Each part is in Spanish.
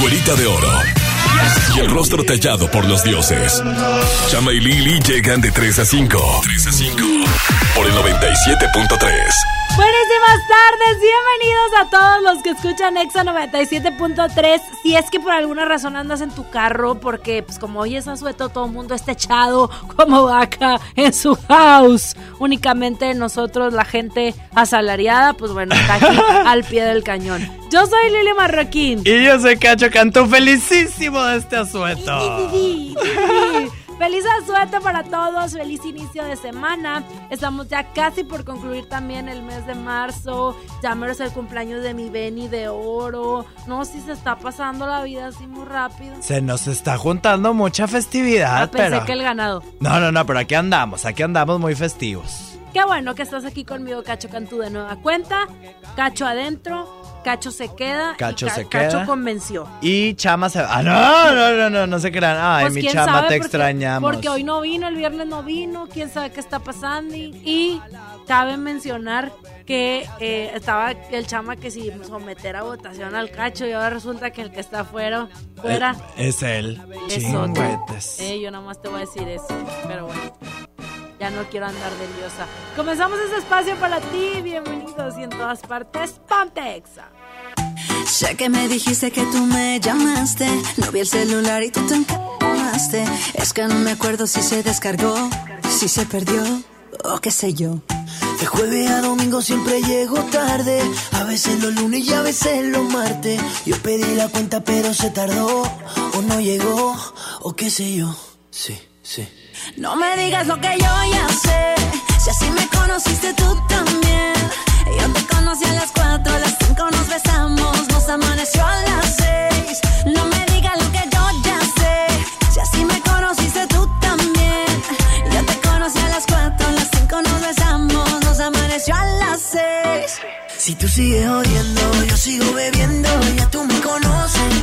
Güerita de oro. Y el rostro tallado por los dioses. Chama y Lili llegan de 3 a 5. 3 a 5. Por el 97.3. Buenísimas tardes, bienvenidos a todos los que escuchan Exa 97.3. Si es que por alguna razón andas en tu carro, porque pues como hoy es asueto, todo el mundo está echado como vaca en su house. Únicamente nosotros, la gente asalariada, pues bueno, está aquí al pie del cañón. Yo soy Lili Marroquín. Y yo soy Cacho Cantú, felicísimo de este asueto. Feliz asueto para todos, feliz inicio de semana. Estamos ya casi por concluir también el mes de marzo. Ya me es el cumpleaños de mi Benny de oro. No, si se está pasando la vida así muy rápido. Se nos está juntando mucha festividad, Ah, pensé pero... que el ganado. No, no, no, pero aquí andamos, aquí andamos muy festivos. Qué bueno que estás aquí conmigo, Cacho Cantú, de nueva cuenta. Cacho adentro, Cacho se queda. Cacho Ca- se queda. Cacho convenció. Y Chama se... Ah, no, no, no, no, no se crean. Ay, Pues, mi Chama, sabe, te porque- extrañamos. Porque hoy no vino, el viernes no vino, quién sabe qué está pasando. Y, cabe mencionar que eh, estaba el chama que si someter a votación al cacho y ahora resulta que el que está afuera, fuera Eh, es él. es otro. Eh, yo nada más te voy a decir eso, pero bueno. Ya no quiero andar de diosa. Comenzamos este espacio para ti. Bienvenidos y en todas partes, Ponte Exa. Sé que me dijiste que tú me llamaste. No vi el celular y tú te encamaste. Es que no me acuerdo si se descargó, si se perdió o qué sé yo. De jueves a domingo siempre llego tarde. A veces los lunes y a veces los martes. Yo pedí la cuenta pero se tardó. O no llegó, o qué sé yo. Sí, sí. No me digas lo que yo ya sé. Si así me conociste tú también. Yo te conocí a las cuatro, a las cinco nos besamos, nos amaneció a las seis. No me digas lo que yo ya sé. Si así me conociste tú también. Yo te conocí a las cuatro, a las cinco nos besamos, nos amaneció a las seis. Si tú sigues odiando, yo sigo bebiendo. Ya tú me conoces.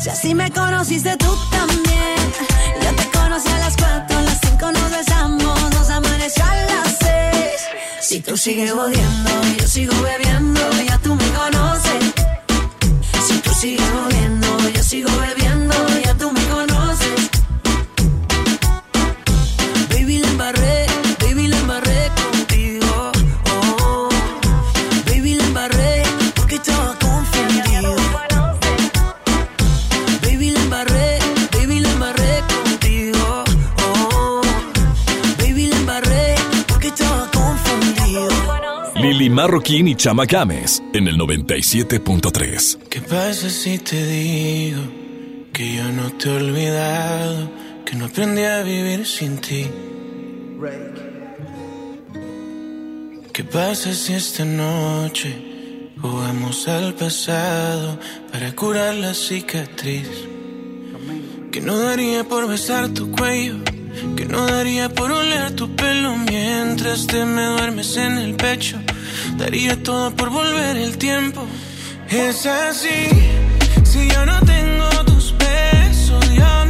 Si así me conociste tú también. Yo te conocí a las 4, a las 5 nos besamos, nos amaneció a las 6. Si tú sigues odiando, yo sigo bebiendo, ya tú me conoces. Si tú sigues odiando, yo sigo bebiendo, Marroquín y Chama Games en el 97.3. ¿Qué pasa si te digo que yo no te he olvidado, que no aprendí a vivir sin ti? ¿Qué pasa si esta noche Jugamos al pasado para curar la cicatriz. Que no daría por besar tu cuello. Que no daría por oler tu pelo mientras te me duermes en el pecho. Daría todo por volver el tiempo. Es así, si yo no tengo tus besos, ya me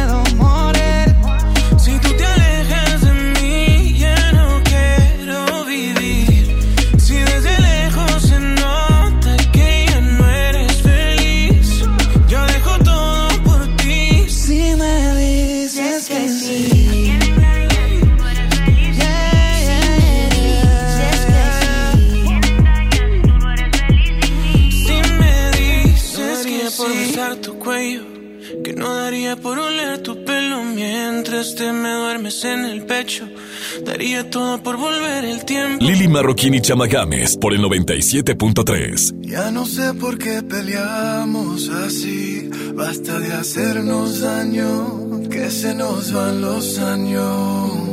en el pecho, daría todo por volver el tiempo. Lili Marroquín y Chama Games por el 97.3. Ya no sé por qué peleamos así. Basta de hacernos daño, que se nos van los años.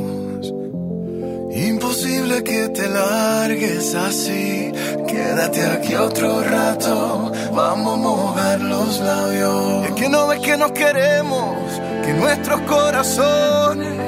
Imposible que te largues así. Quédate aquí otro rato. Vamos a mojar los labios. Es que no ves que nos queremos, que nuestros corazones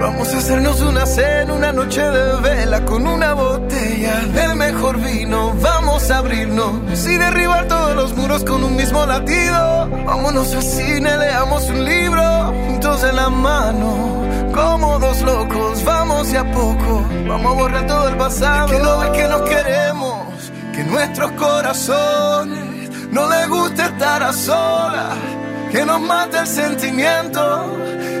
Vamos a hacernos una cena, una noche de vela con una botella del mejor vino. Vamos a abrirnos y derribar todos los muros con un mismo latido. Vámonos al cine, leamos un libro juntos de la mano. Como dos locos, vamos de a poco. Vamos a borrar todo el pasado. que no que nos queremos, que nuestros corazones no les gusta estar a solas. Que nos mata el sentimiento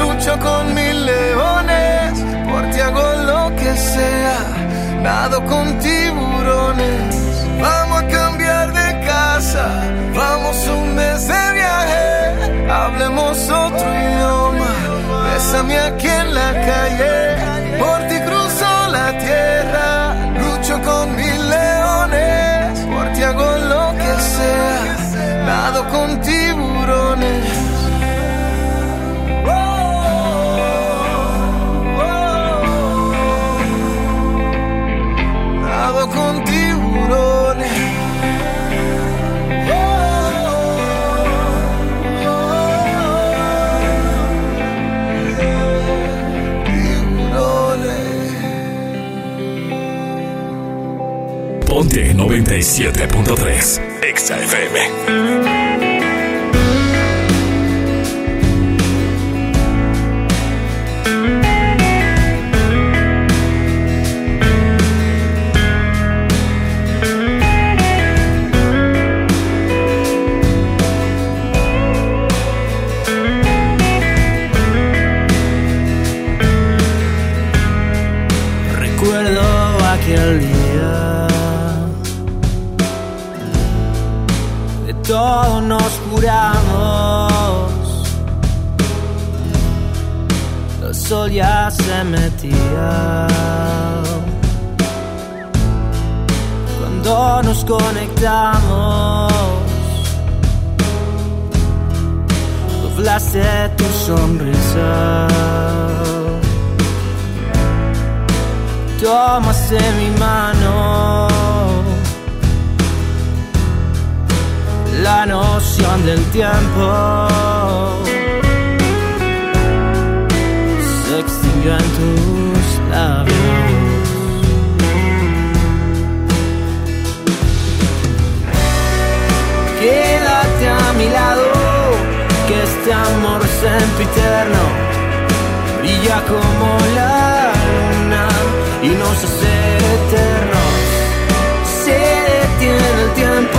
lucho con mil leones, por ti hago lo que sea, nado con tiburones. Vamos a cambiar de casa, vamos un mes de viaje, hablemos otro idioma. Bésame aquí en la calle, por ti 97.3 Exa sempiterno brilla como la luna y nos hace eternos. Se detiene el tiempo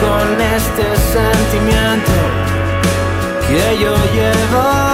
con este sentimiento que yo llevo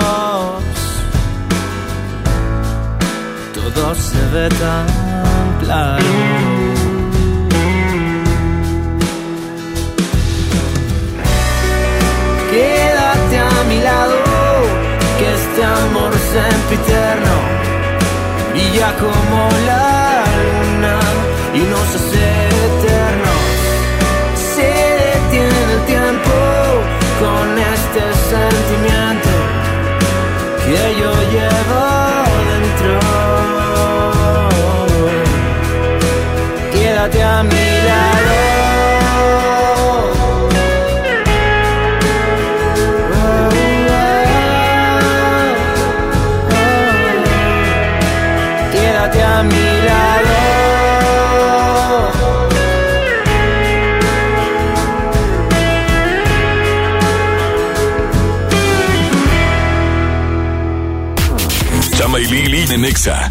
se ve tan claro. Quédate a mi lado, que este amor sempiterno brilla como la luna y nos hace eternos. Se detiene el tiempo con este sentimiento que yo llevo Quédate a mi lado. Chama y Lili en Exa.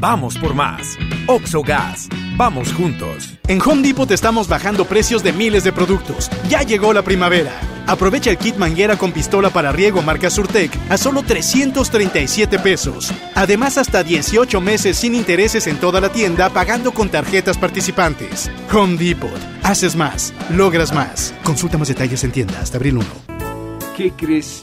Vamos por más. Oxogas. Vamos juntos. En Home Depot te estamos bajando precios de miles de productos. Ya llegó la primavera. Aprovecha el kit manguera con pistola para riego marca Surtec a solo 337 pesos. Además, hasta 18 meses sin intereses en toda la tienda pagando con tarjetas participantes. Home Depot. Haces más, logras más. Consulta más detalles en tienda hasta abril 1. ¿Qué crees?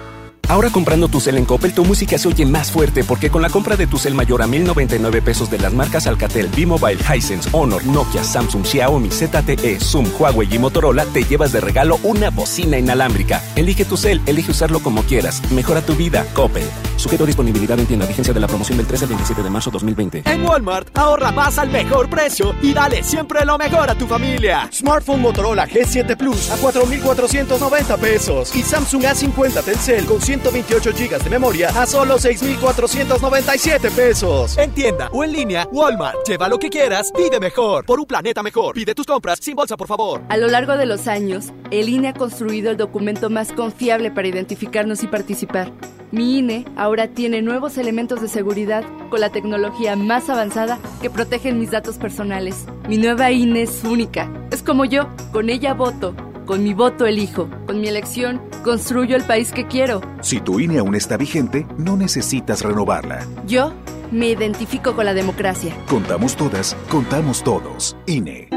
Ahora comprando tu cel en Coppel, tu música se oye más fuerte porque con la compra de tu cel mayor a 1099 pesos de las marcas Alcatel, B-Mobile, Hisense, Honor, Nokia, Samsung, Xiaomi, ZTE, Zoom, Huawei y Motorola, te llevas de regalo una bocina inalámbrica. Elige tu cel, elige usarlo como quieras. Mejora tu vida, Coppel. Sujeto a disponibilidad en tienda. Vigencia de la promoción del 13 al 27 de marzo 2020. En Walmart, ahorra más al mejor precio y dale siempre lo mejor a tu familia. Smartphone Motorola G7 Plus a 4,490 pesos y Samsung A50 Telcel con 128 GB de memoria a solo 6,497 pesos. En tienda o en línea, Walmart. Lleva lo que quieras, vive mejor. Por un planeta mejor. Pide tus compras sin bolsa, por favor. A lo largo de los años, el INE ha construido el documento más confiable para identificarnos y participar. Mi INE ahora tiene nuevos elementos de seguridad con la tecnología más avanzada que protegen mis datos personales. Mi nueva INE es única. Es como yo. Con ella voto. Con mi voto elijo. Con mi elección construyo el país que quiero. Si tu INE aún está vigente, no necesitas renovarla. Yo me identifico con la democracia. Contamos todas, contamos todos. INE.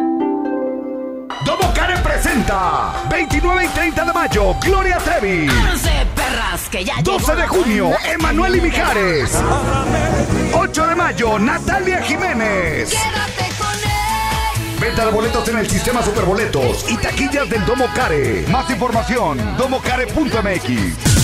Domo Karen presenta 29 y 30 de mayo, Gloria Trevi. perras que ya 12 de junio, Emanuel y Mijares. 8 de mayo, Natalia Jiménez. Quédate. Venta de boletos en el sistema Superboletos y taquillas del Domo Care. Más información, domocare.mx.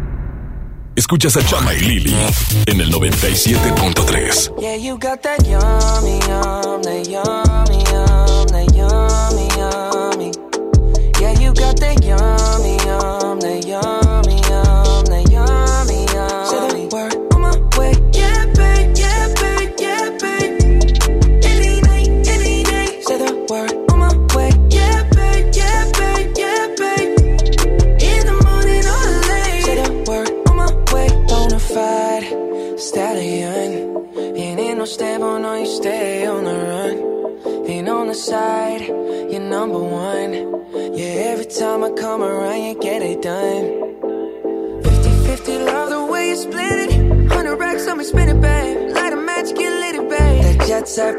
Escuchas a Chama y Lili en el 97.3. Yeah, you got that yummy, yum, that yummy, yum, that yummy, yummy. Yeah, you got that yummy,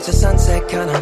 watch the sunset, kinda.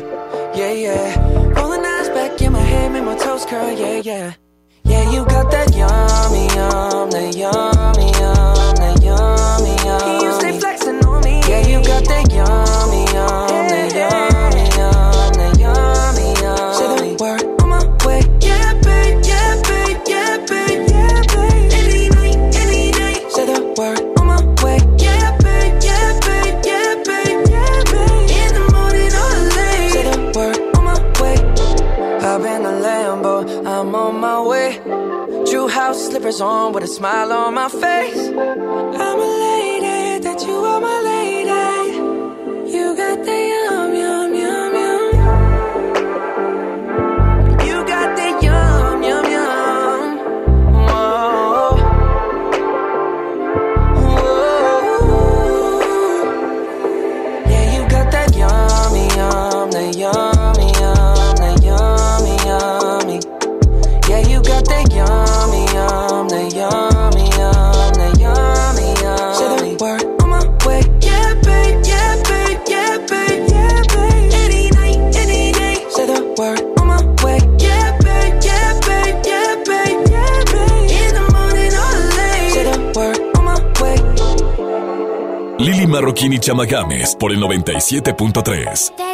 Chama Games por el 97.3.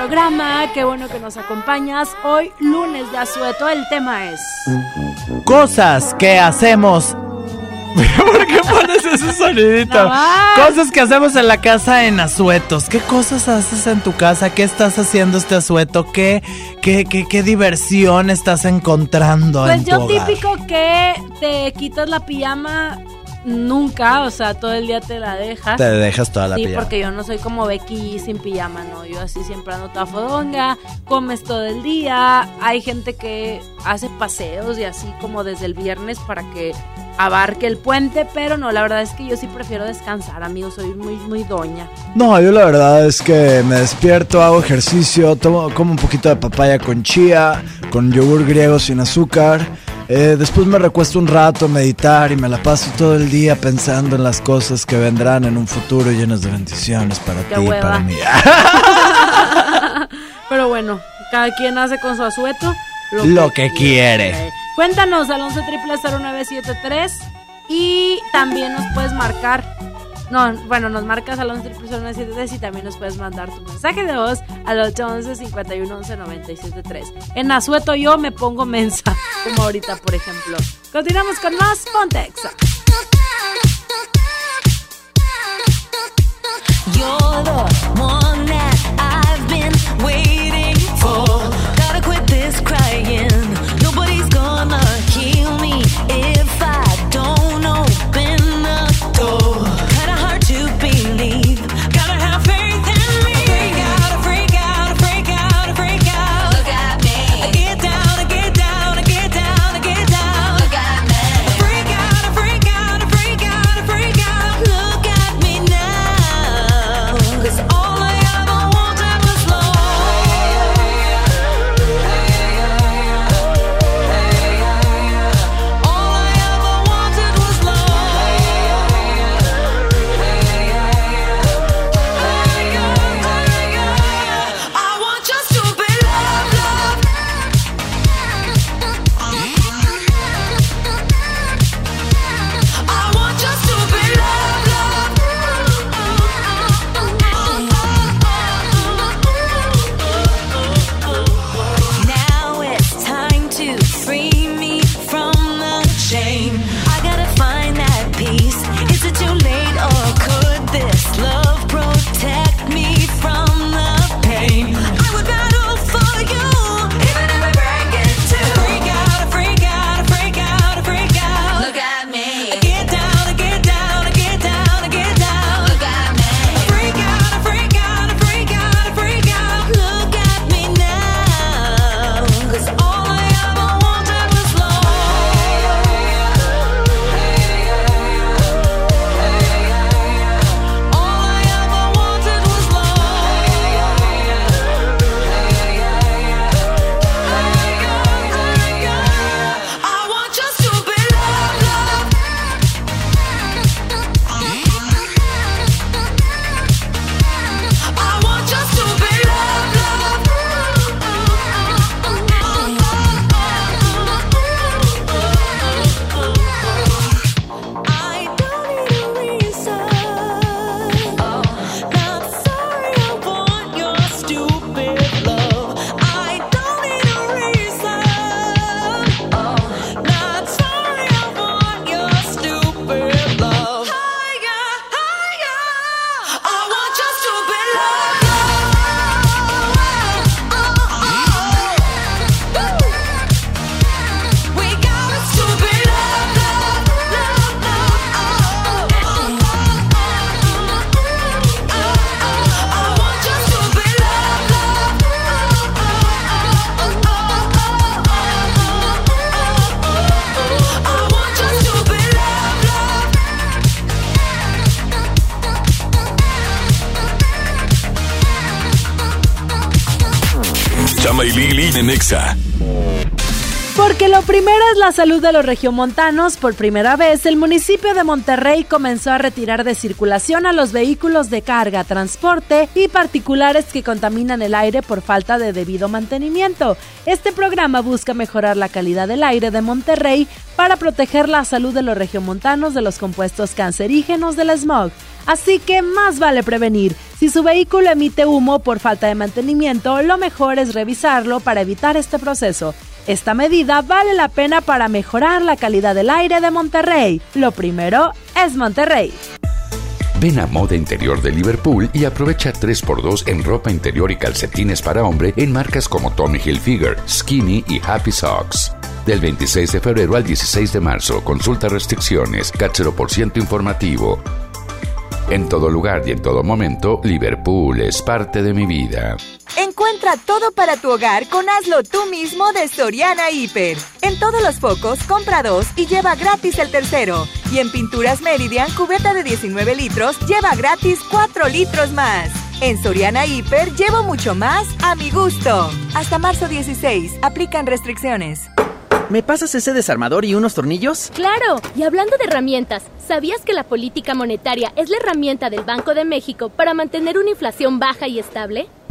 programa, qué bueno que nos acompañas. Hoy lunes de asueto, el tema es... Cosas que hacemos... ¿Por qué pones ese sonidito? Cosas que hacemos en la casa en asuetos. ¿Qué cosas haces en tu casa? ¿Qué estás haciendo este asueto? ¿Qué, qué, qué, diversión estás encontrando? Pues yo típico que te quitas la pijama nunca, o sea, todo el día te la dejas. Te dejas toda la sí, porque yo no soy como Becky sin pijama, no. Yo así siempre ando toda fodonga, comes todo el día. Hay gente que hace paseos y así como desde el viernes para que abarque el puente, pero no, la verdad es que yo sí prefiero descansar, amigo, soy muy, muy doña. No, yo la verdad es que me despierto, hago ejercicio, tomo, como un poquito de papaya con chía, con yogur griego sin azúcar eh, después me recuesto un rato a meditar y me la paso todo el día pensando en las cosas que vendrán en un futuro llenas de bendiciones para ti y para mí. Pero bueno, cada quien hace con su asueto lo, lo que, quiere. quiere. Cuéntanos al 11 0973 y también nos puedes marcar no, bueno, nos marcas al 11 0973 y también nos puedes mandar tu mensaje de voz al 811 51 11 973. En Azueto yo me pongo mensa, como ahorita, por ejemplo. Continuamos con más Pontexa. You're Chama y Lili en. Porque lo primero es la salud de los regiomontanos. Por primera vez, el municipio de Monterrey comenzó a retirar de circulación a los vehículos de carga, transporte y particulares que contaminan el aire por falta de debido mantenimiento. Este programa busca mejorar la calidad del aire de Monterrey para proteger la salud de los regiomontanos de los compuestos cancerígenos del smog. Así que más vale prevenir. Si su vehículo emite humo por falta de mantenimiento, lo mejor es revisarlo para evitar este proceso. Esta medida vale la pena para mejorar la calidad del aire de Monterrey. Lo primero es Monterrey. Ven a Moda Interior de Liverpool y aprovecha 3x2 en ropa interior y calcetines para hombre en marcas como Tommy Hilfiger, Skinny y Happy Socks. Del 26 de febrero al 16 de marzo, consulta restricciones, por ciento informativo. En todo lugar y en todo momento, Liverpool es parte de mi vida. Encuentra todo para tu hogar con Hazlo tú mismo de Soriana Hiper. En todos los focos, compra dos y lleva gratis el tercero. Y en Pinturas Meridian, cubeta de 19 litros, lleva gratis 4 litros más. En Soriana Hiper, llevo mucho más a mi gusto. Hasta marzo 16, aplican restricciones. ¿Me pasas ese desarmador y unos tornillos? Claro, y hablando de herramientas, ¿sabías que la política monetaria es la herramienta del Banco de México para mantener una inflación baja y estable?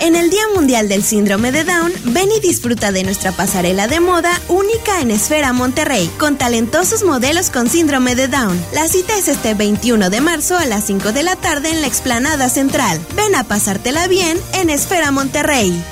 En el Día Mundial del Síndrome de Down, ven y disfruta de nuestra pasarela de moda única en Esfera Monterrey, con talentosos modelos con síndrome de Down. La cita es este 21 de marzo a las 5 de la tarde en la explanada central. Ven a pasártela bien en Esfera Monterrey.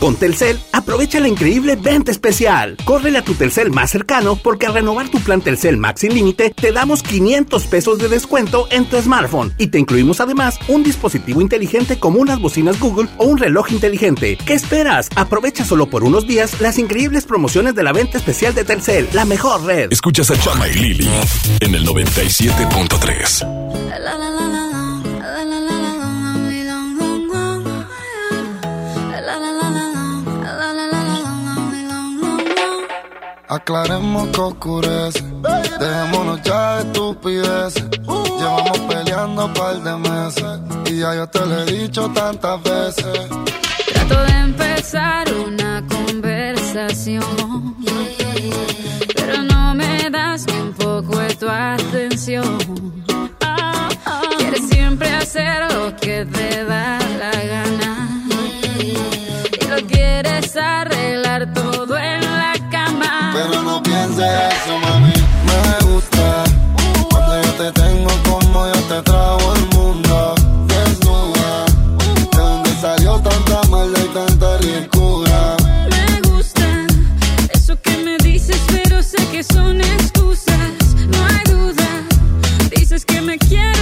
Con Telcel, aprovecha la increíble venta especial. Córrele a tu Telcel más cercano porque al renovar tu plan Telcel Max sin límite, te damos 500 pesos de descuento en tu smartphone y te incluimos además un dispositivo inteligente como unas bocinas Google o un reloj inteligente. ¿Qué esperas? Aprovecha solo por unos días las increíbles promociones de la venta especial de Telcel, la mejor red. Escuchas a Chama y Lili en el 97.3. Aclaremos que oscurece. Dejémonos ya de estupideces. Llevamos peleando un par de meses. Y ya yo te lo he dicho tantas veces. Trato de empezar una conversación. Pero no me das un poco de tu atención. Quieres siempre hacer lo que te da la gana. Y lo quieres arreglar todo. Pero eso, mami. Me gusta cuando yo te tengo como yo te trago el mundo. Desnuda, de donde salió tanta maldad y tanta ricura. Me gusta eso que me dices, pero sé que son excusas. No hay duda. Dices que me quieres,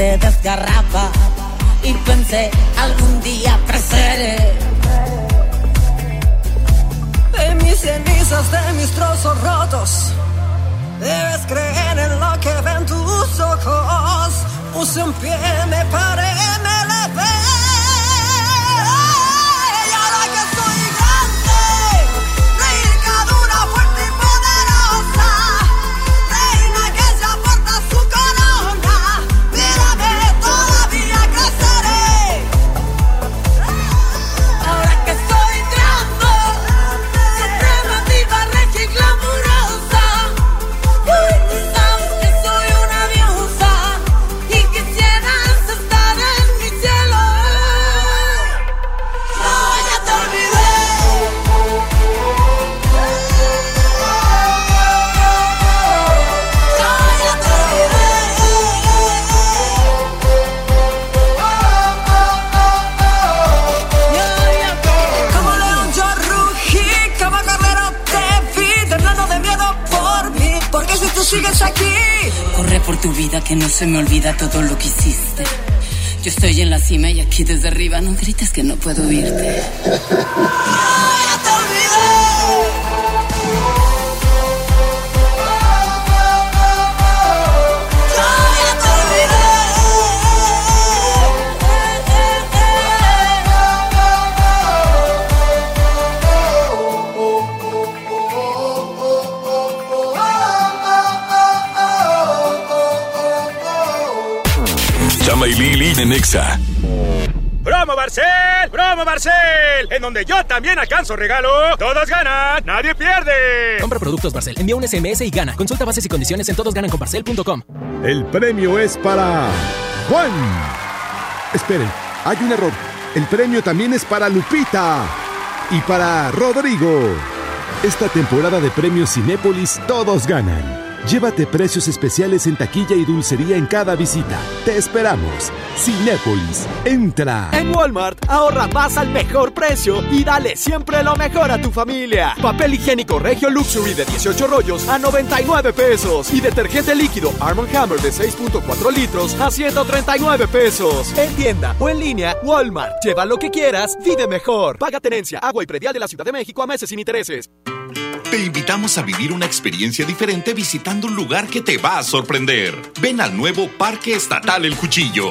Mí alcanzo regalo. Todos ganan, nadie pierde. Compra productos Barcel, envía un SMS y gana. Consulta bases y condiciones en todosgananconbarcel.com. El premio es para Juan. Esperen, hay un error. El premio también es para Lupita y para Rodrigo. Esta temporada de premios Cinépolis todos ganan. Llévate precios especiales en taquilla y dulcería en cada visita. Te esperamos. Cinépolis, entra. En Walmart, ahorra más al mejor precio y dale siempre lo mejor a tu familia. Papel higiénico Regio Luxury de 18 rollos a 99 pesos. Y detergente líquido Arm Hammer de 6.4 litros a 139 pesos. En tienda o en línea, Walmart. Lleva lo que quieras, vive mejor. Paga tenencia, agua y predial de la Ciudad de México a meses sin intereses. Te invitamos a vivir una experiencia diferente visitando un lugar que te va a sorprender. Ven al nuevo Parque Estatal El Cuchillo.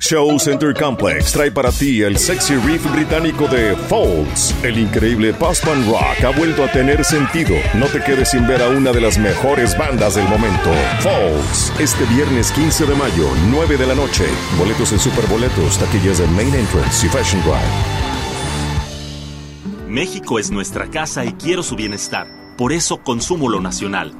Show Center Complex trae para ti el sexy riff británico de Folds. El increíble Postman Rock ha vuelto a tener sentido. No te quedes sin ver a una de las mejores bandas del momento. Folds. Este viernes 15 de mayo, 9 de la noche. Boletos en Superboletos, taquillas de Main Entrance y Fashion Drive. México es nuestra casa y quiero su bienestar. Por eso consumo lo nacional.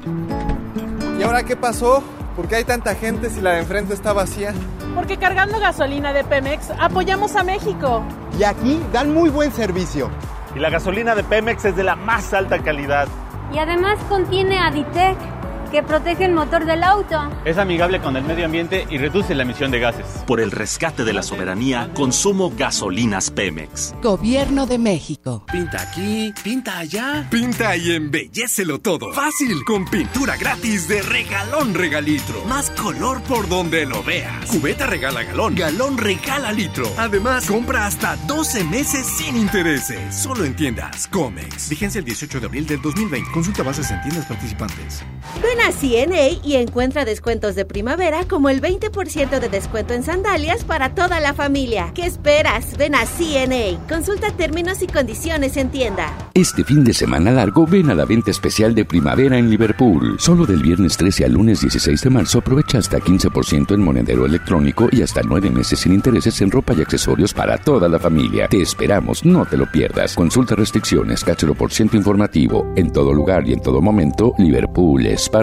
¿Y ahora qué pasó? ¿Por qué hay tanta gente si la de enfrente está vacía? Porque cargando gasolina de Pemex apoyamos a México. Y aquí dan muy buen servicio. Y la gasolina de Pemex es de la más alta calidad. Y además contiene Aditec, que protege el motor del auto. Es amigable con el medio ambiente y reduce la emisión de gases. Por el rescate de la soberanía, consumo gasolinas Pemex. Gobierno de México. Pinta aquí, pinta allá. Pinta y embellecelo todo. Fácil, con pintura gratis de regalón regalitro. Más color por donde lo veas. Cubeta regala galón, galón regala litro. Además, compra hasta 12 meses sin intereses. Solo en tiendas Comex. Vigencia el 18 de abril del 2020. Consulta bases en tiendas participantes. Ven a CNA y encuentra descuentos de primavera como el 20% de descuento en sandalias para toda la familia. ¿Qué esperas? Ven a CNA. Consulta términos y condiciones en tienda. Este fin de semana largo ven a la venta especial de primavera en Liverpool. Solo del viernes 13 al lunes 16 de marzo aprovecha hasta 15% en monedero electrónico y hasta 9 meses sin intereses en ropa y accesorios para toda la familia. Te esperamos, no te lo pierdas. Consulta restricciones, cáchelo por ciento informativo. En todo lugar y en todo momento, Liverpool es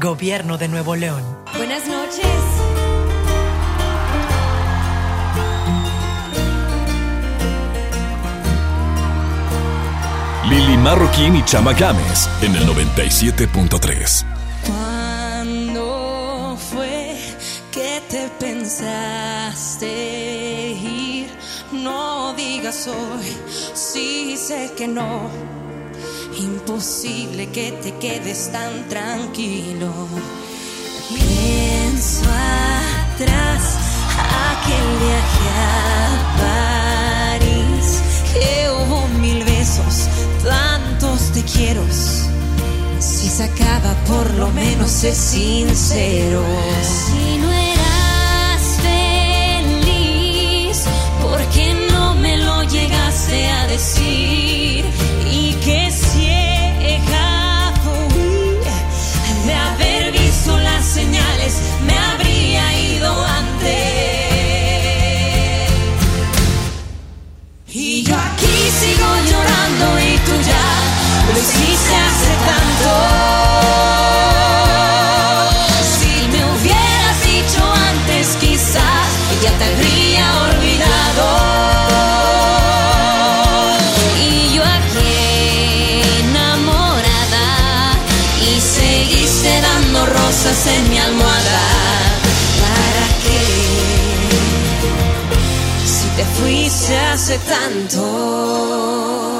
Gobierno de Nuevo León. Buenas noches. Lili Marroquín y Chama Games en el 97.3. ¿Cuándo fue que te pensaste ir? No digas hoy, sí sé que no. Imposible que te quedes tan tranquilo. Pienso atrás, aquel viaje a París, que hubo mil besos, tantos te quiero. Si se acaba, por lo menos sé sincero. Si no eras feliz, ¿por qué no me lo llegaste a decir? Si me hubieras dicho antes, quizás ya te habría olvidado. Y yo aquí enamorada y seguiste dando rosas en mi almohada. ¿Para qué? Si te fuiste hace tanto.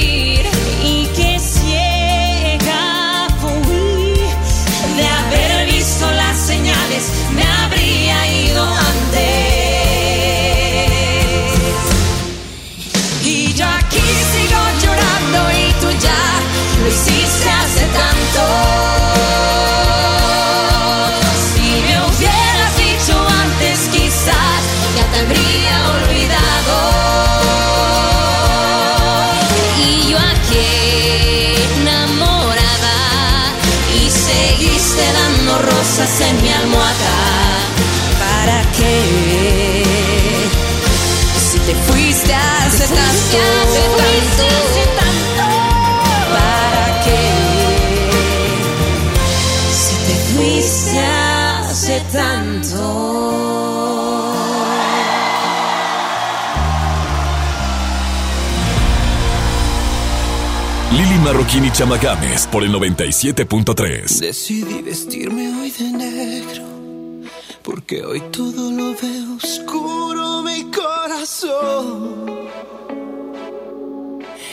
Marroquín y Chama Games por el 97.3. Decidí vestirme hoy de negro, porque hoy todo lo veo oscuro mi corazón.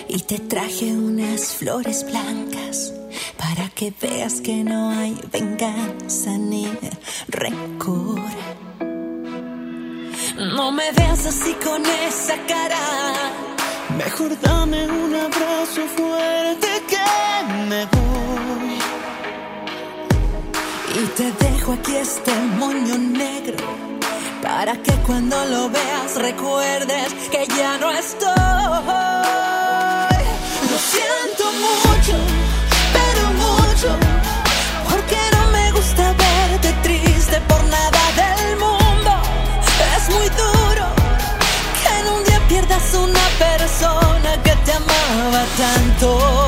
Y te traje unas flores blancas para que veas que no hay venganza ni rencor. No me veas así con esa cara. Mejor dame un abrazo fuerte que me voy. Y te dejo aquí este moño negro para que cuando lo veas recuerdes que ya no estoy. Lo siento mucho, persona que te amaba tanto.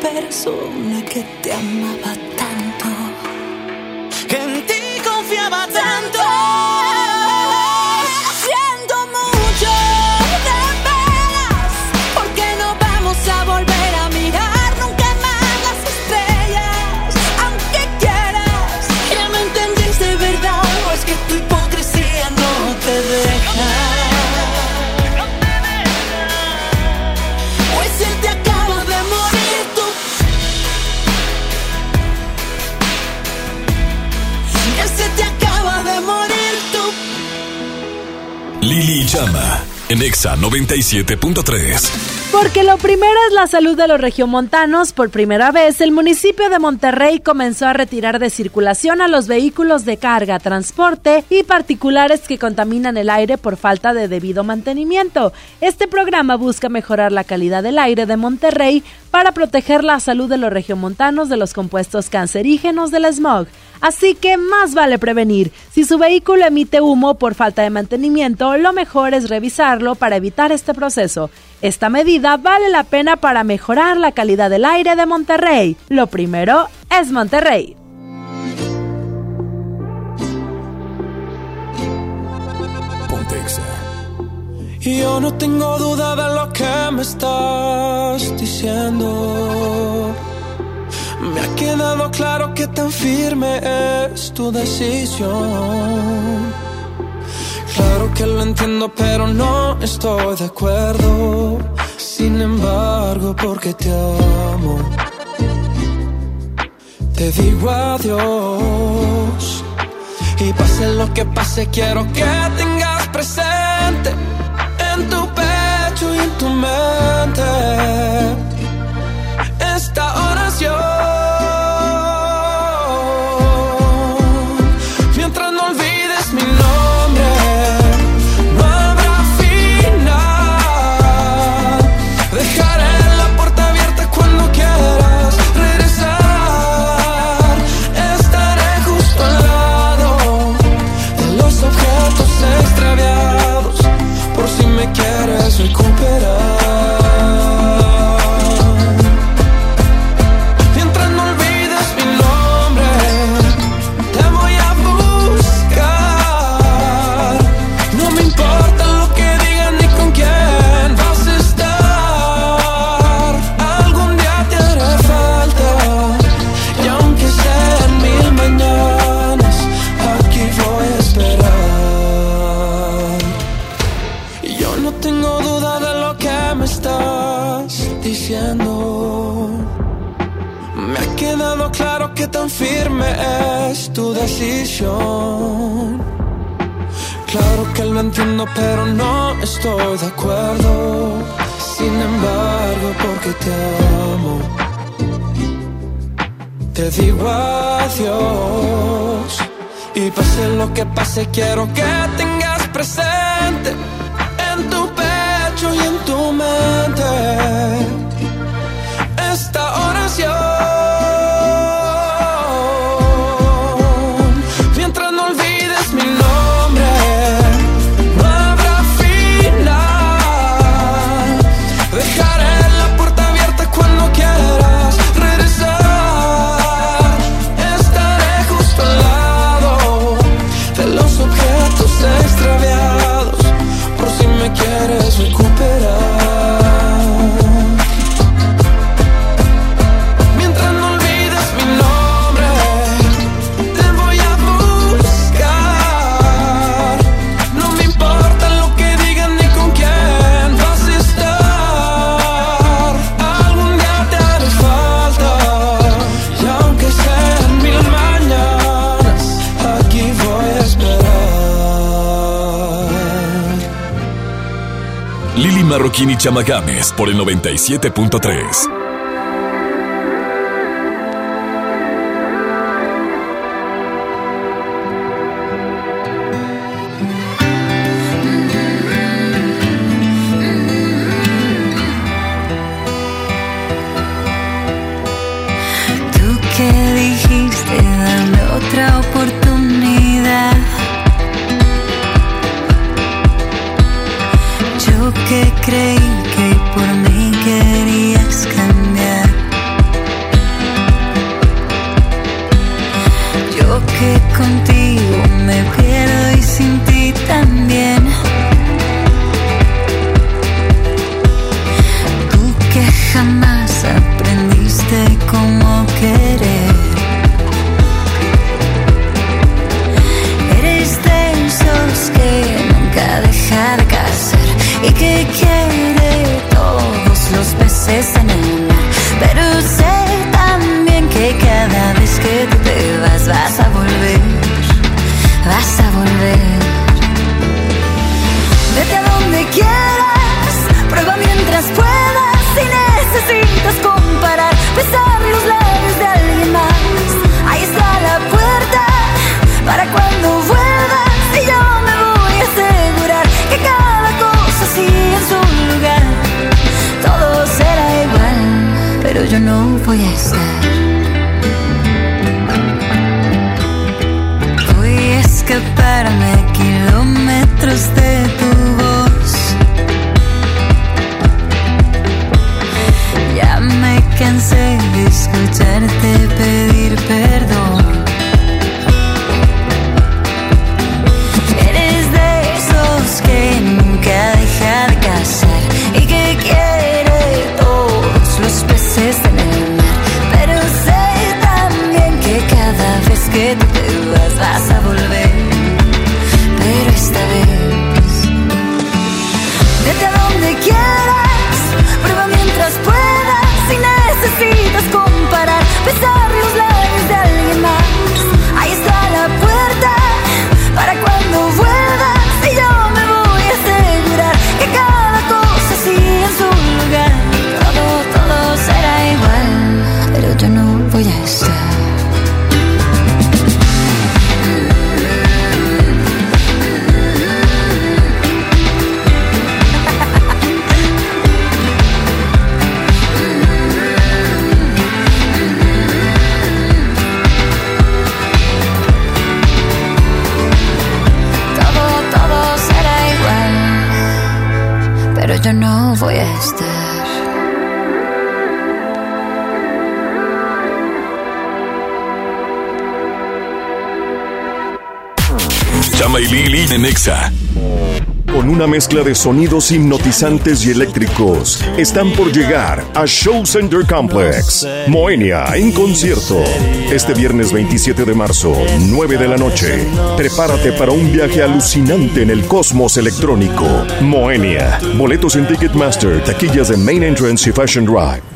Persona que te amaba en Exa 97.3. Porque lo primero es la salud de los regiomontanos. Por primera vez, el municipio de Monterrey comenzó a retirar de circulación a los vehículos de carga, transporte y particulares que contaminan el aire por falta de debido mantenimiento. Este programa busca mejorar la calidad del aire de Monterrey para proteger la salud de los regiomontanos de los compuestos cancerígenos del smog. Así que más vale prevenir. Si su vehículo emite humo por falta de mantenimiento, lo mejor es revisarlo para evitar este proceso. Esta medida vale la pena para mejorar la calidad del aire de Monterrey. Lo primero es Monterrey. Y yo no tengo duda de lo que me estás diciendo. Me ha quedado claro que tan firme es tu decisión. Claro que lo entiendo, pero no estoy de acuerdo. Sin embargo, porque te amo, te digo adiós. Y pase lo que pase, quiero que tengas presente en tu pecho y en tu mente esta Me ha quedado claro que tan firme es tu decisión. Claro que lo entiendo, pero no estoy de acuerdo. Sin embargo, porque te amo, te digo adiós. Y pase lo que pase, quiero que tengas presente Marroquín y Chama Games por el 97.3. mezcla de sonidos hipnotizantes y eléctricos, están por llegar a Show Center Complex. Moenia en concierto. Este viernes 27 de marzo, 9 de la noche. Prepárate para un viaje alucinante en el cosmos electrónico. Moenia. Boletos en Ticketmaster, taquillas de Main Entrance y Fashion Drive.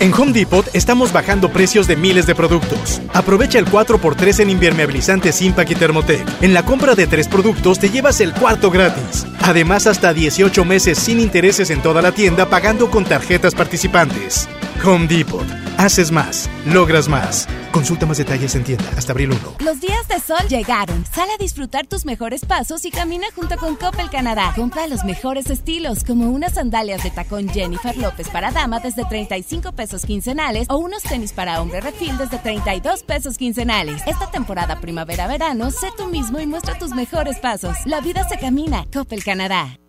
En Home Depot estamos bajando precios de miles de productos. Aprovecha el 4x3 en impermeabilizantes Impact y Thermotec. En la compra de tres productos te llevas el cuarto gratis. Además, hasta 18 meses sin intereses en toda la tienda pagando con tarjetas participantes. Home Depot. Haces más, logras más. Consulta más detalles en tienda hasta abril 1. Los días de sol llegaron. Sale a disfrutar tus mejores pasos y camina junto con Coppel Canadá. Compra los mejores estilos, como unas sandalias de tacón Jennifer López para dama desde 35 pesos quincenales o unos tenis para hombre refil desde 32 pesos quincenales. Esta temporada primavera-verano, sé tú mismo y muestra tus mejores pasos. La vida se camina. Coppel Canadá.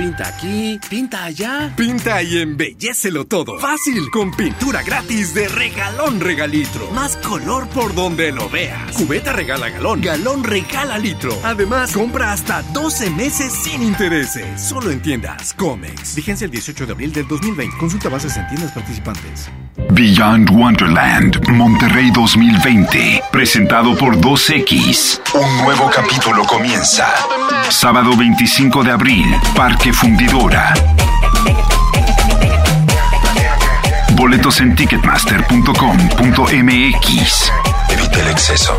Pinta aquí, pinta allá. Pinta y embellecelo todo. Fácil, con pintura gratis de regalón regalitro. Más color por donde lo veas. Cubeta regala galón, galón regala litro. Además, compra hasta 12 meses sin intereses. Solo en tiendas Comex. Vigencia el 18 de abril del 2020. Consulta bases en tiendas participantes. Beyond Wonderland, Monterrey 2020, presentado por 2X. Un nuevo capítulo comienza. Sábado 25 de abril, Parque Fundidora. Boletos en ticketmaster.com.mx. Evita el exceso.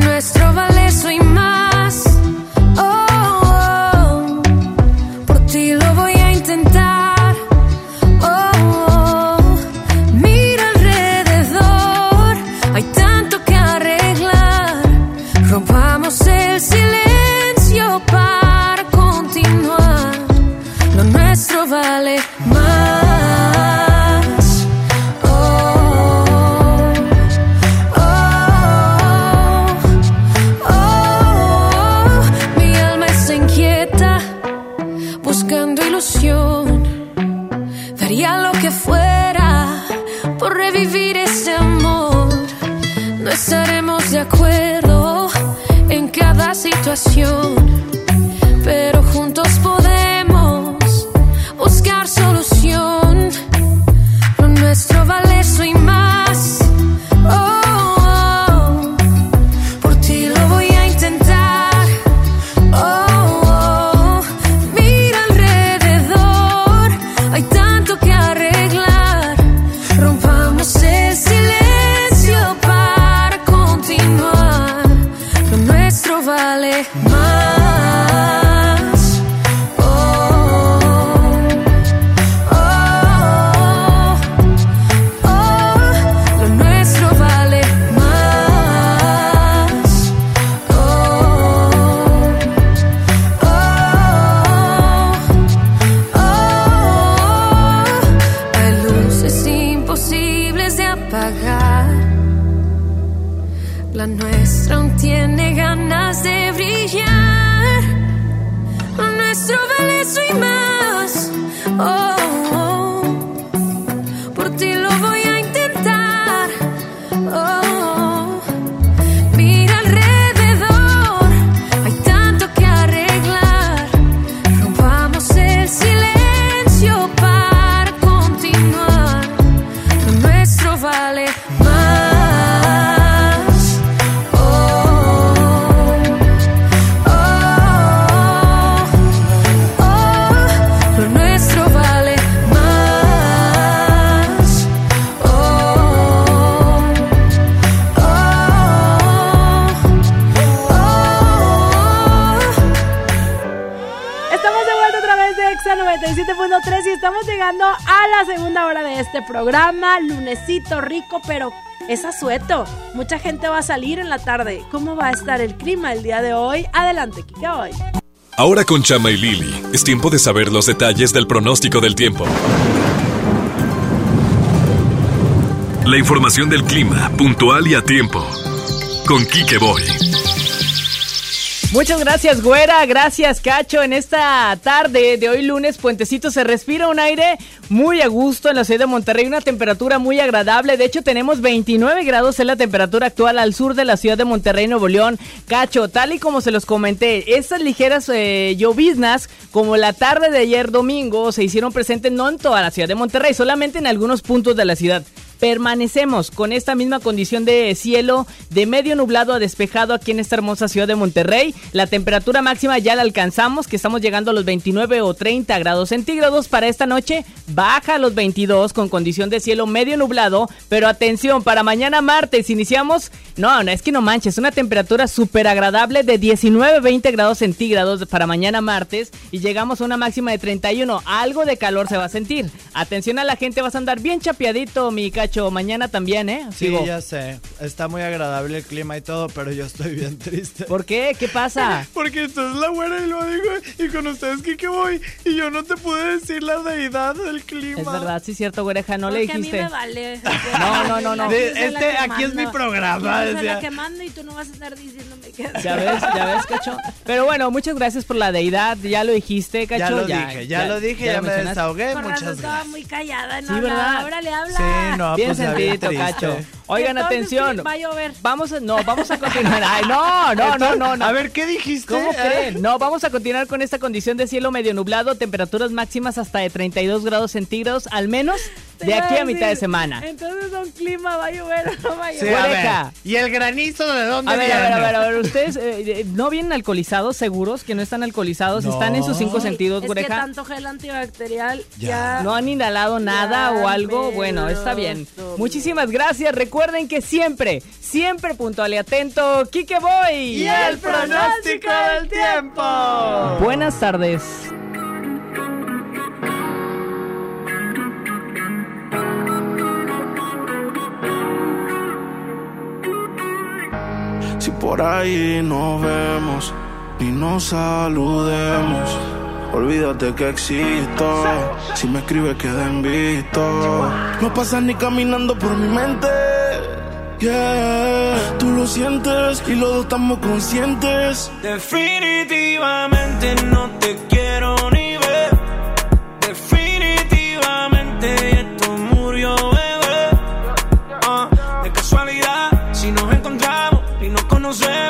Nuestro vale situación, pero rico, pero es asueto. Mucha gente va a salir en la tarde. ¿Cómo va a estar el clima el día de hoy? Adelante, Kike hoy. Ahora con Chama y Lili, es tiempo de saber los detalles del pronóstico del tiempo. La información del clima, puntual y a tiempo. Con Quique Boy. Muchas gracias, güera. Gracias, Cacho. En esta tarde de hoy lunes, Puentecito, se respira un aire muy a gusto en la ciudad de Monterrey. Una temperatura muy agradable. De hecho, tenemos 29 grados en la temperatura actual al sur de la ciudad de Monterrey, Nuevo León. Cacho, tal y como se los comenté, estas ligeras eh, lloviznas, como la tarde de ayer domingo, se hicieron presentes no en toda la ciudad de Monterrey, solamente en algunos puntos de la ciudad permanecemos con esta misma condición de cielo de medio nublado a despejado aquí en esta hermosa ciudad de Monterrey. La temperatura máxima ya la alcanzamos, que estamos llegando a los 29 o 30 grados centígrados. Para esta noche baja a los 22 con condición de cielo medio nublado. Pero atención, para mañana martes iniciamos... No, no, es que no manches, una temperatura súper agradable de 19-20 grados centígrados para mañana martes. Y llegamos a una máxima de 31. Algo de calor se va a sentir. Atención a la gente, vas a andar bien chapeadito, mi cacho. Mañana también, ¿eh? Sí, Sigo. ya sé. Está muy agradable el clima y todo, pero yo estoy bien triste. ¿Por qué? ¿Qué pasa? Porque esto es la buena y lo digo. Y con ustedes, ¿qué, qué voy? Y yo no te pude decir la deidad del clima. Es verdad, sí, cierto, güereja, no le Porque a mí dijiste. me vale. No, no, no, no. Este- que aquí es mi programa, Yo soy decía. la que mando y tú no vas a estar diciéndome qué hacer. Ya ves, ya ves, Cacho. Pero bueno, muchas gracias por la deidad. Ya lo dijiste, Cacho. Ya lo dije, ya lo dije, ya lo me mencionaste. desahogué. Razón Muchas estaba gracias. muy callada, no Sí. ¿verdad? Ahora le habla. Sí, no, Bien pues sentidito. Cacho. Oigan, atención. ¿qué? Va a llover. Vamos a, no, vamos a continuar. Ay, no, no, no, no, no. A ver, ¿qué dijiste? ¿Cómo creen? No, vamos a continuar con esta condición de cielo medio nublado, temperaturas máximas hasta de 32 grados centígrados, al menos de aquí a decir, mitad de semana. Entonces, un clima va a llover o no va a Sí, llover. a ver. Güereja. ¿Y el granizo de dónde A ver, viene? a ver, a ver, a ver, ustedes eh, eh, no vienen alcoholizados, seguros que no están alcoholizados, No. están en sus cinco Ay, sentidos, es que tanto gel antibacterial Ya. ya. No han inhalado nada o algo, bueno, está bien. Muchísimas gracias. Recuerden que siempre, siempre puntual y atento, Kike Boy. Y el pronóstico del tiempo. Buenas tardes. Si por ahí nos vemos y nos saludemos, olvídate que existo. Si me escribes, queda en visto. No pasas ni caminando por mi mente. Tú lo sientes y los dos estamos conscientes. Definitivamente no te quiero ni ver. Definitivamente esto murió, bebé. Ah, de casualidad, si nos encontramos y nos conocemos.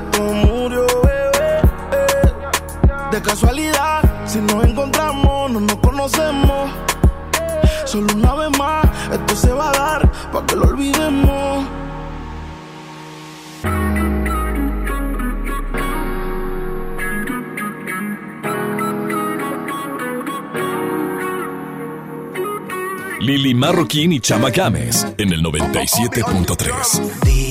murió, bebé. Eh, De casualidad, si nos encontramos, no nos conocemos. Solo una vez más, esto se va a dar para que lo olvidemos. Lili Marroquín y Chama Games en el 97.3.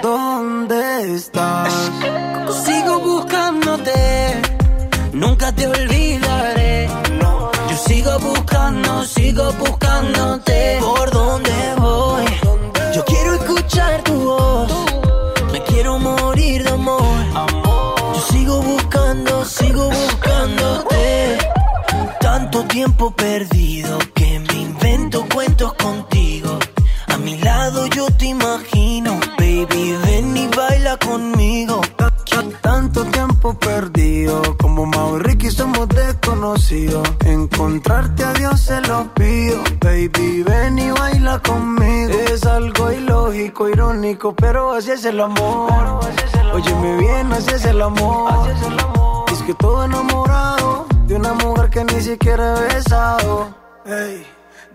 ¿dónde Sigo buscándote, nunca te olvidaré. Yo sigo buscando, sigo buscándote. ¿Por dónde voy? Yo quiero escuchar tu voz. Me quiero morir de amor. Yo sigo buscando, sigo buscándote. Tanto tiempo perdido conmigo. Tanto tiempo perdido, como Mau y Ricky somos desconocidos. Encontrarte a Dios se lo pido, baby, ven y baila conmigo. Es algo ilógico, irónico, pero así es el amor. Óyeme bien, así es el amor. Es que todo enamorado de una mujer que ni siquiera he besado. Ey,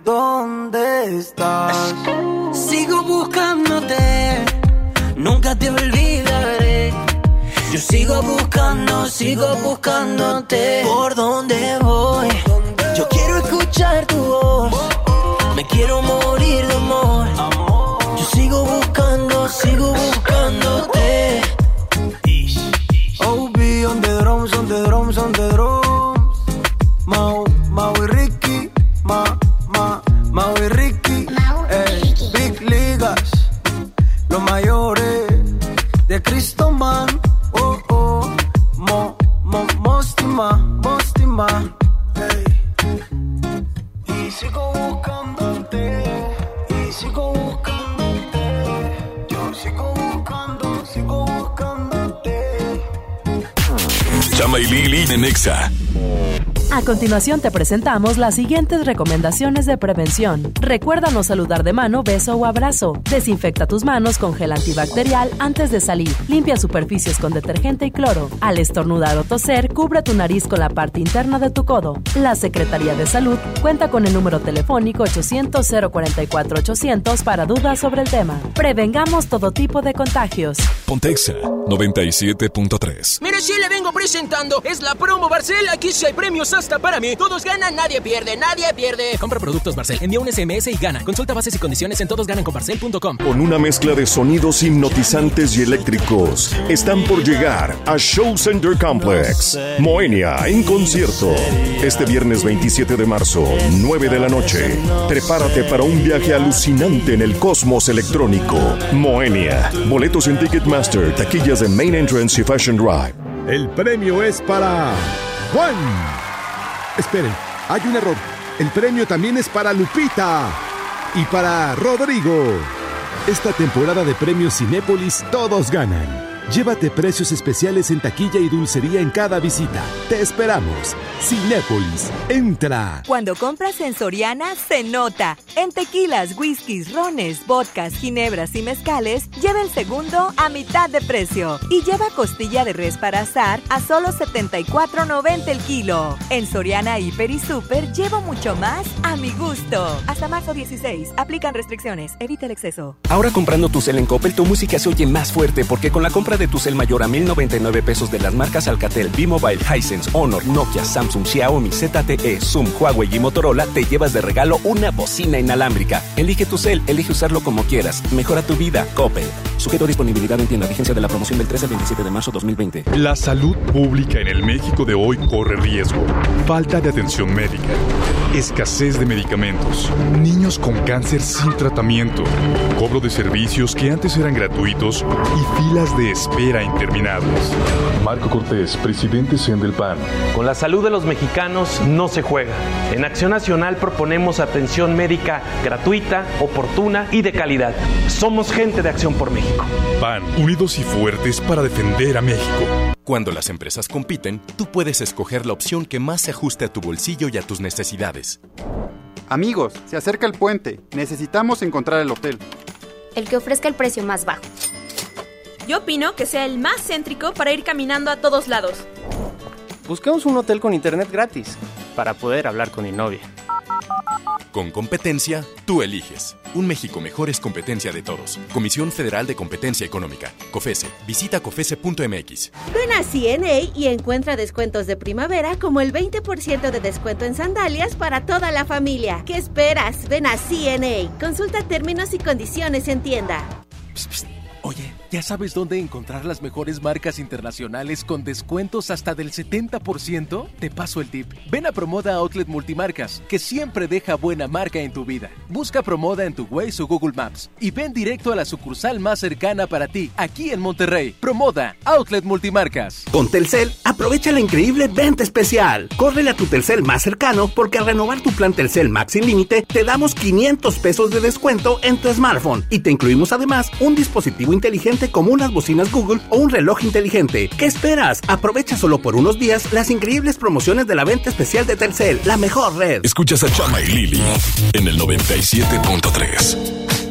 ¿dónde estás? Sigo buscándote, nunca te olvidaré. Yo sigo buscando, sigo buscándote. ¿Por dónde voy? Yo quiero escuchar tu voz. Me quiero morir de amor. Yo sigo buscando, sigo buscándote. OB on the drums, on the drums, on the drums. Mau, Mau y Ricky, Ma, Ma, Mau y Ricky. Ey, Big Ligas, los mayores de Cristo Man. Oh, oh, Mo, Mo, Mostima, Mostima. Y sigo buscándote, y sigo buscándote. Yo sigo buscando, sigo en Nexa. A continuación te presentamos las siguientes recomendaciones de prevención. Recuerda no saludar de mano, beso o abrazo. Desinfecta tus manos con gel antibacterial antes de salir. Limpia superficies con detergente y cloro. Al estornudar o toser, cubre tu nariz con la parte interna de tu codo. La Secretaría de Salud cuenta con el número telefónico 800-044-800 para dudas sobre el tema. Prevengamos todo tipo de contagios. Pontexa 97.3. Mire, si le vengo presentando, es la promo Barcel. Aquí sí hay premios hasta para mí. Todos ganan, nadie pierde, nadie pierde. Compra productos Barcel, envía un SMS y gana. Consulta bases y condiciones en todosgananconbarcel.com. Con una mezcla de sonidos hipnotizantes y eléctricos, están por llegar a Show Center Complex. Moenia en concierto. Este viernes 27 de marzo, 9 de la noche. Prepárate para un viaje alucinante en el cosmos electrónico. Moenia. Boletos en Ticketmaster, taquillas de Main Entrance y Fashion Drive. El premio es para Juan. Esperen, hay un error. El premio también es para Lupita y para Rodrigo. Esta temporada de premios Cinépolis todos ganan. Llévate precios especiales en taquilla y dulcería en cada visita. Te esperamos. Cinépolis, entra. Cuando compras en Soriana, se nota. En tequilas, whiskies, rones, vodkas, ginebras y mezcales, lleva el segundo a mitad de precio. Y lleva costilla de res para asar a solo 74.90 el kilo. En Soriana, Hiper y Super, llevo mucho más a mi gusto. Hasta marzo 16. Aplican restricciones. Evita el exceso. Ahora comprando tu cel en Coppel, tu música se oye más fuerte porque con la compra de tu cel mayor a 1099 pesos de las marcas Alcatel, B-Mobile, Hisense, Honor, Nokia, Samsung, Xiaomi, ZTE, Zoom, Huawei y Motorola, te llevas de regalo una bocina inalámbrica. Elige tu cel, elige usarlo como quieras. Mejora tu vida, Coppel. Sujeto a disponibilidad en tienda. Vigencia de la promoción del 13 al 27 de marzo 2020. La salud pública en el México de hoy corre riesgo. Falta de atención médica. Escasez de medicamentos. Niños con cáncer sin tratamiento. Cobro de servicios que antes eran gratuitos y filas de espera interminables. Marco Cortés, presidente CEN del PAN. Con la salud de los mexicanos no se juega. En Acción Nacional proponemos atención médica gratuita, oportuna y de calidad. Somos gente de Acción por México. PAN, unidos y fuertes para defender a México. Cuando las empresas compiten, tú puedes escoger la opción que más se ajuste a tu bolsillo y a tus necesidades. Amigos, se acerca el puente. Necesitamos encontrar el hotel. El que ofrezca el precio más bajo. Yo opino que sea el más céntrico para ir caminando a todos lados. Buscamos un hotel con internet gratis para poder hablar con mi novia. Con competencia, tú eliges. Un México mejor es competencia de todos. Comisión Federal de Competencia Económica. COFESE. Visita COFESE.mx. Ven a CNA y encuentra descuentos de primavera como el 20% de descuento en sandalias para toda la familia. ¿Qué esperas? Ven a CNA. Consulta términos y condiciones en tienda. Psst, psst. Oye, ¿ya sabes dónde encontrar las mejores marcas internacionales con descuentos hasta del 70%? Te paso el tip. Ven a Promoda Outlet Multimarcas, que siempre deja buena marca en tu vida. Busca Promoda en tu Waze o Google Maps y ven directo a la sucursal más cercana para ti, aquí en Monterrey. Promoda Outlet Multimarcas. Con Telcel, aprovecha la increíble venta especial. Córrele a tu Telcel más cercano porque al renovar tu plan Telcel Max sin límite, te damos 500 pesos de descuento en tu smartphone y te incluimos además un dispositivo inteligente como unas bocinas Google o un reloj inteligente. ¿Qué esperas? Aprovecha solo por unos días las increíbles promociones de la venta especial de Telcel, la mejor red. Escuchas a Chama y Lili en el 97.3.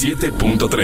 97.3.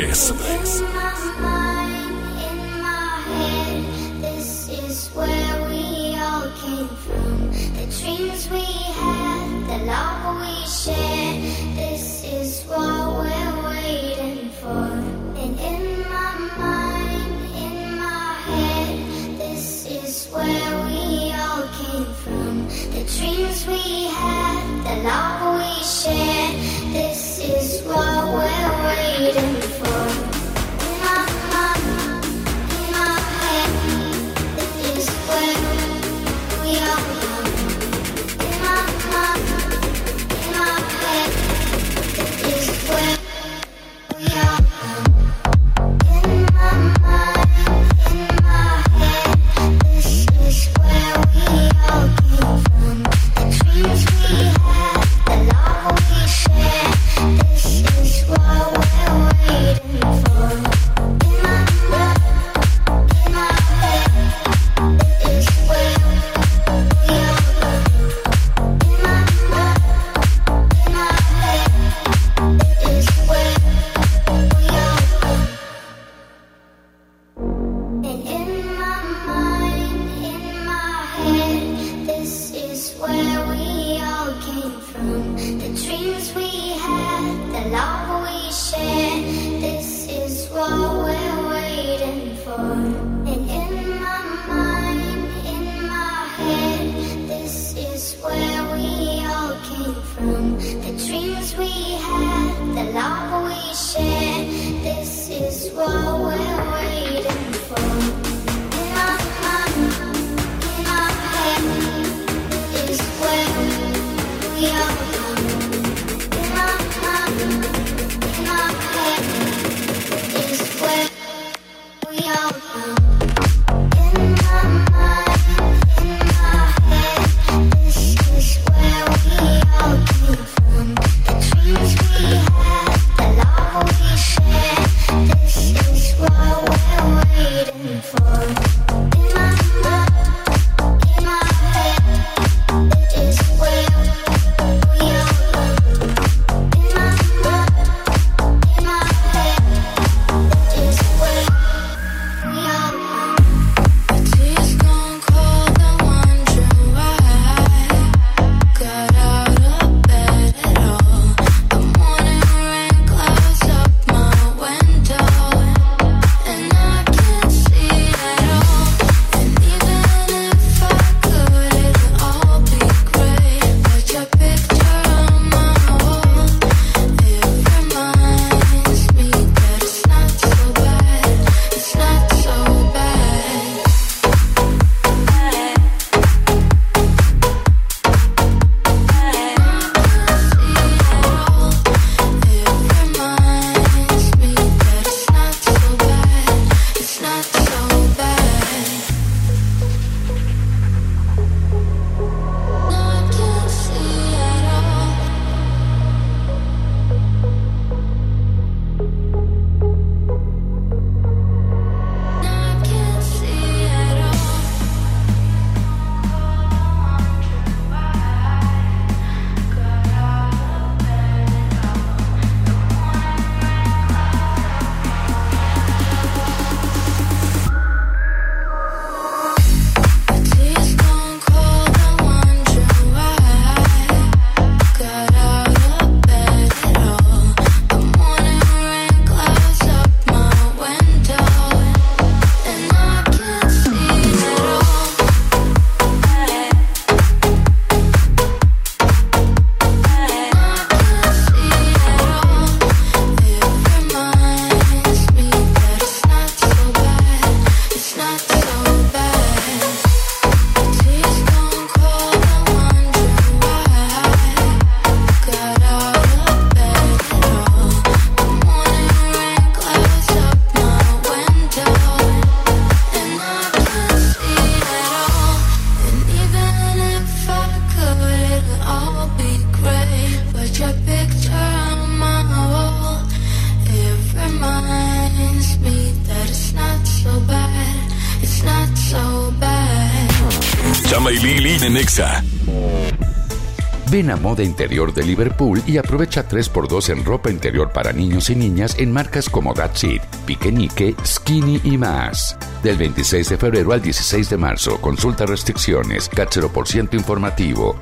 Ven a Moda Interior de Liverpool y aprovecha 3x2 en ropa interior para niños y niñas en marcas como That's It, Piquenique, Skinny y más. Del 26 de febrero al 16 de marzo, consulta restricciones, por ciento informativo.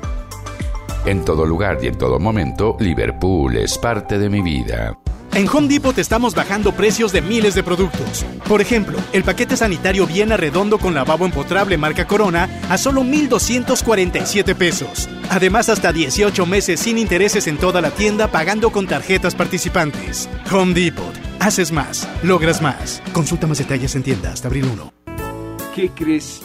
En todo lugar y en todo momento, Liverpool es parte de mi vida. En Home Depot estamos bajando precios de miles de productos. Por ejemplo, el paquete sanitario Viena Redondo con lavabo empotrable marca Corona a solo 1,247 pesos. Además, hasta 18 meses sin intereses en toda la tienda pagando con tarjetas participantes. Home Depot. Haces más, logras más. Consulta más detalles en tienda hasta abril 1. ¿Qué crees?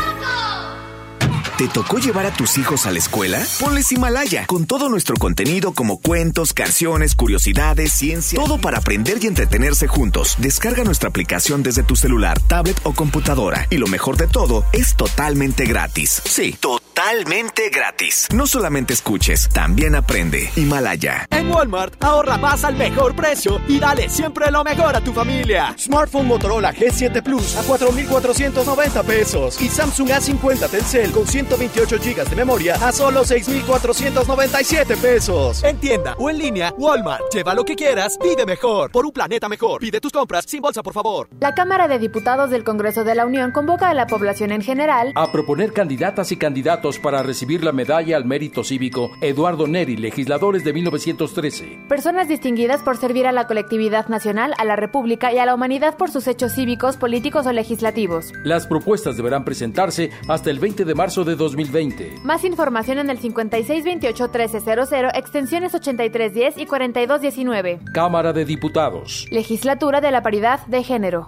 ¿Te tocó llevar a tus hijos a la escuela? Ponles Himalaya, con todo nuestro contenido como cuentos, canciones, curiosidades, ciencia, todo para aprender y entretenerse juntos. Descarga nuestra aplicación desde tu celular, tablet o computadora. Y lo mejor de todo, es totalmente gratis. Sí, totalmente gratis. No solamente escuches, también aprende. Himalaya. En Walmart, ahorra más al mejor precio y dale siempre lo mejor a tu familia. Smartphone Motorola G7 Plus a 4,490 pesos y Samsung A50 Telcel con 100 128 GB de memoria a solo 6,497 pesos. En tienda o en línea, Walmart. Lleva lo que quieras, pide mejor. Por un planeta mejor. Pide tus compras sin bolsa, por favor. La Cámara de Diputados del Congreso de la Unión convoca a la población en general a proponer candidatas y candidatos para recibir la medalla al mérito cívico Eduardo Neri, legisladores de 1913. Personas distinguidas por servir a la colectividad nacional, a la República y a la humanidad por sus hechos cívicos, políticos o legislativos. Las propuestas deberán presentarse hasta el 20 de marzo de 2020. Más información en el 5628-1300, extensiones 8310 y 4219. Cámara de Diputados. Legislatura de la Paridad de Género.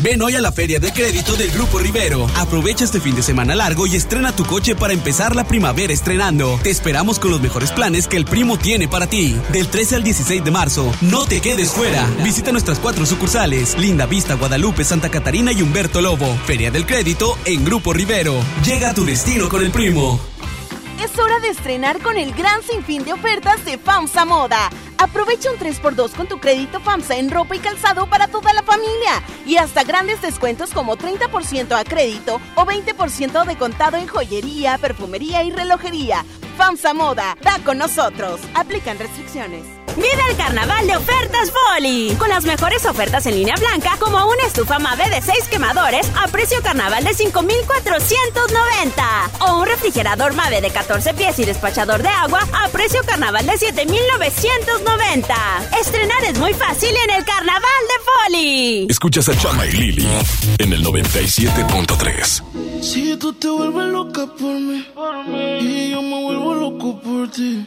Ven hoy a la Feria de Crédito del Grupo Rivero. Aprovecha este fin de semana largo y estrena tu coche para empezar la primavera estrenando. Te esperamos con los mejores planes que el primo tiene para ti. Del 13 al 16 de marzo, no te quedes fuera. Visita nuestras cuatro sucursales: Linda Vista, Guadalupe, Santa Catarina y Humberto Lobo. Feria del Crédito en Grupo Rivero. Llega a tu destino con el primo. Es hora de estrenar con el gran sinfín de ofertas de FAMSA Moda. Aprovecha un 3x2 con tu crédito FAMSA en ropa y calzado para toda la familia. Y hasta grandes descuentos como 30% a crédito o 20% de contado en joyería, perfumería y relojería. FAMSA Moda, da con nosotros. Aplican restricciones. Vive el carnaval de ofertas Foli. Con las mejores ofertas en línea blanca, como una estufa Mave de 6 quemadores a precio carnaval de 5,490. O un refrigerador Mave de 14 pies y despachador de agua a precio carnaval de 7,990. Estrenar es muy fácil en el carnaval de Foli. Escuchas a Chama y Lili en el 97.3. Si tú te vuelves loca por mí, y yo me vuelvo loco por ti.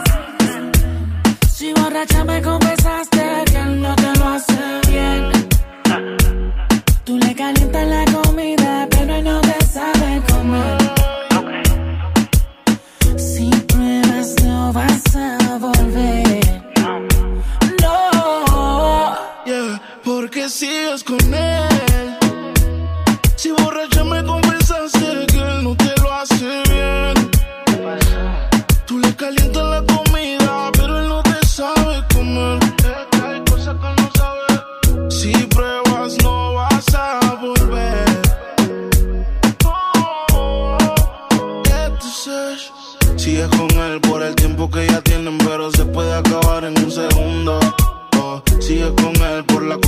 Si borracha me confesaste que él no te lo hace bien. Tú le calientas la comida, pero él no te sabe comer. Si pruebas, no vas a volver. No. Yeah, porque sigues con él. Si borracha me confesaste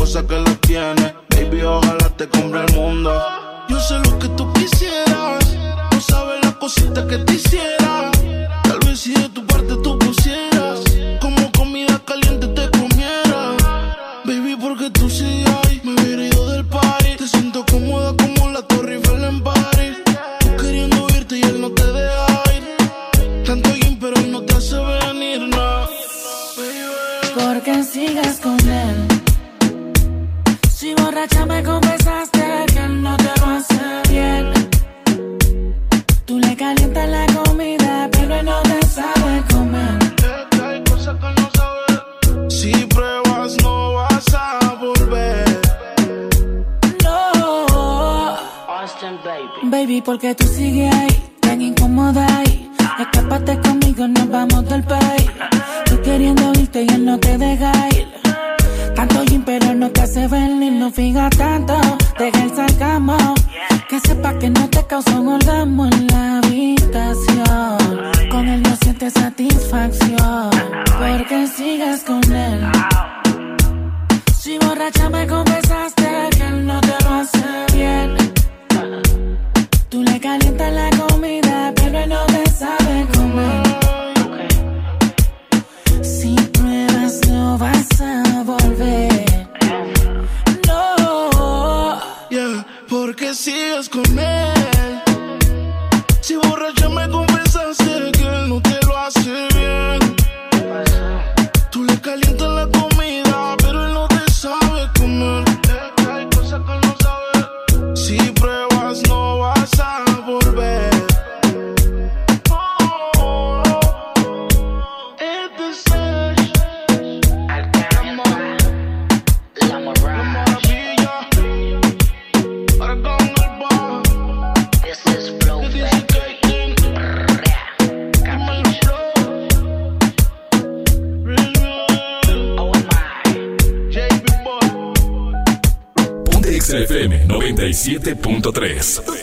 cosas que lo tiene, Baby, ojalá te cumpla el mundo. Yo sé lo que tú quisieras. No sabes las cositas que te hicieras. porque tú sigues ahí, tan incómoda ahí. Escápate conmigo, nos vamos del país. Tú queriendo irte y él no te deja ir. Tanto gym, pero no te hace ver ni no fija tanto. Deja el sarcasmo. Que sepa que no te causó un orgasmo en la habitación. Con él no sientes satisfacción. Porque sigas con él. Si borracha me confesaste que él no te calienta la comida, pero no te sabe comer. Si pruebas, no vas a volver. No. Yeah, porque sigues con él. Si borracha me confesaste que él no te 97.3.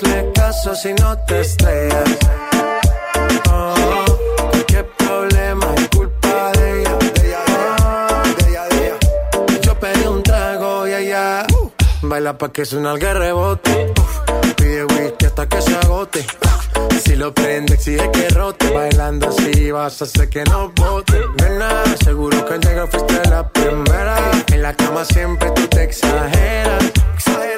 Hazle caso si no te estrellas. Oh, qué problema es culpa de ella. De ella, de ella. Yo pedí un trago y ella baila pa' que suena el rebote. Uf, Pide whisky hasta que se agote. Si lo prende, exige que rote. Bailando así vas a hacer que no bote. Nena, seguro que al llegar fuiste la primera. En la cama siempre tú te exageras. Exagera.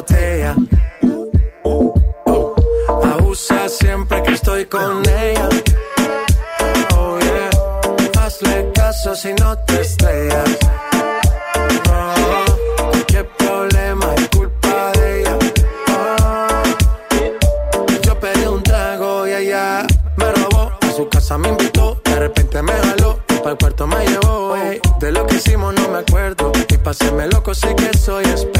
la botella. Abusa siempre que estoy con ella. Oh yeah. Hazle caso si no te estrellas. Oh, qué problema es culpa de ella. Oh, yo pedí un trago y ella me robó. A su casa me invitó, de repente me jaló. Para el cuarto me llevó. ey. De lo que hicimos no me acuerdo. Y paséme loco, sé que soy experto.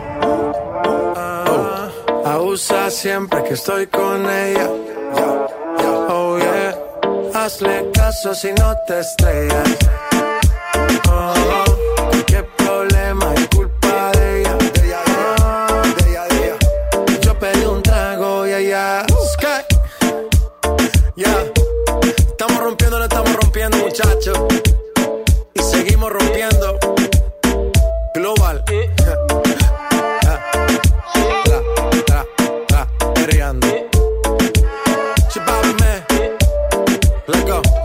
Abusa siempre que estoy con ella. Oh yeah. Hazle caso si no te estrellas. Oh, qué problema es culpa de ella. De ella, de ella, de ella. Yo pedí un trago y ella. Sky. Ya. Estamos rompiendo, no estamos rompiendo, muchachos. Y seguimos rompiendo.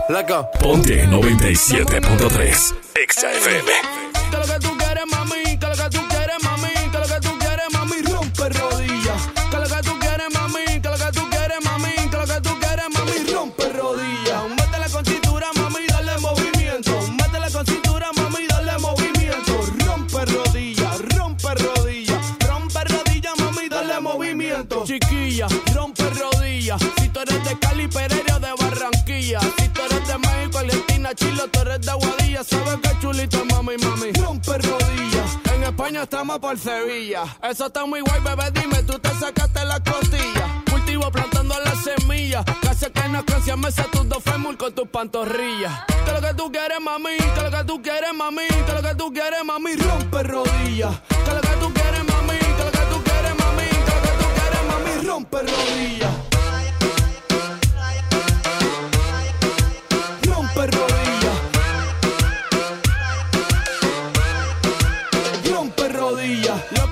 Go. Ponte 97.3. Exa FM. Que lo que tú quieres, mami, que lo que tú quieres, mami, que lo que tú quieres, mami, rompe rodillas. Que lo que tú quieres, mami, que lo que tú quieres, mami, que lo que tú quieres, mami, rompe rodillas. Métele con cintura, mami, dale movimiento. Métele con cintura, mami, dale movimiento. Rompe rodillas, rompe rodillas, rompe rodillas, mami, dale movimiento. Chiquilla, rompe rodillas. Si tú eres de Cali, Pereira, Tú eres de Aguadilla. Sabes que chulito, mami, mami. Rompe rodillas. En España estamos por Sevilla. Eso está muy guay, bebé. Dime, tú te sacaste la costilla. Cultivo plantando las semillas. Casi que no cansia mesa tus dos fémur con tus pantorrillas. Que lo que tú quieres, mami. Que lo que tú quieres, mami. Que lo que tú quieres, mami. Rompe rodillas. Que lo que tú quieres, mami. Que lo que tú quieres, mami. Que lo que tú quieres, mami. Rompe rodillas.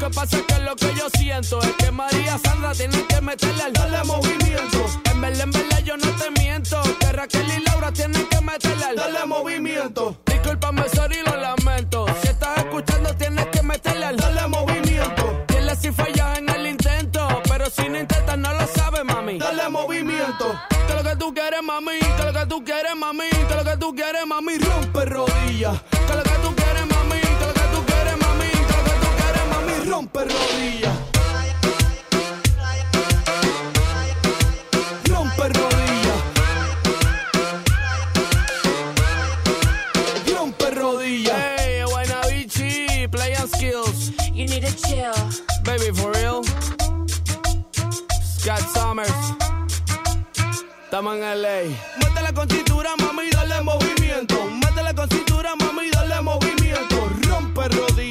Que pasa es que lo que yo siento es que María Sandra tiene que meterle al darle movimiento. En verdad, en yo no te miento. Que Raquel y Laura tienen que meterle al darle movimiento. Discúlpame, sorry, lo lamento. Si estás escuchando tienes que meterle al darle movimiento. Dile si fallas en el intento. Pero si no intentas no lo sabes, mami. Dale movimiento. Que lo que tú quieres, mami. Que lo que tú quieres, mami. Que lo que tú quieres, mami. Rompe rodillas. Romper rodilla. Romper rodilla. Romper rodilla. Hey, Wayna Vichy, play on skills. You need a chill. Baby, for real. Scott Summers. Tama en LA. Mate la constitura, mami, dale movimiento. Mate la constitura, mami, dale movimiento. Romper rodilla.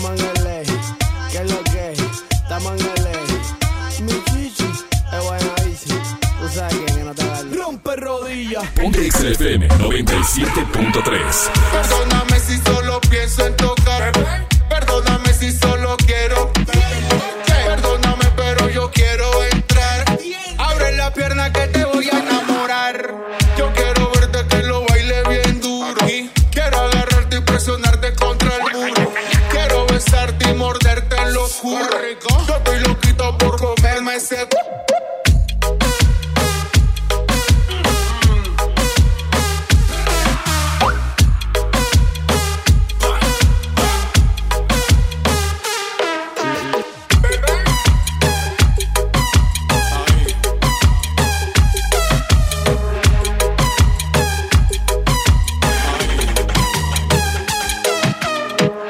Estamos en LA. ¿Qué es lo que? Estamos en LA. Mi chichi es buena bici. Tú sabes quién que no te da Rompe rodilla. Ponte XFM 97.3. Perdóname si solo pienso en tocar. Ese.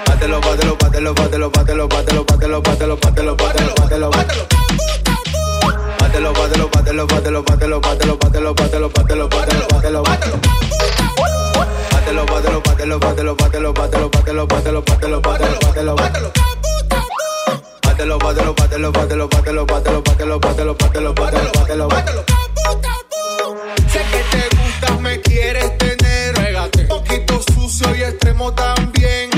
Bátelo, bátelo, bátelo, bátelo, bátelo, bátelo, bátelo, bátelo, bátelo, bátelo, bátelo, bátelo. Bátelo, bátelo, bátelo, bátelo, bátelo, bátelo, bátelo, bátelo, bátelo, bátelo, bátelo, bátelo. Bátelo, bátelo, bátelo, bátelo, bátelo, bátelo, bátelo, bátelo, bátelo, bátelo, bátelo, bátelo. Bátelo, bátelo, bátelo, bátelo, bátelo, bátelo, bátelo, bátelo, bátelo, bátelo, bátelo, bátelo. Sé que te gusta, me quieres tener. Poquito sucio y extremo también.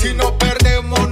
Si nos perdemos,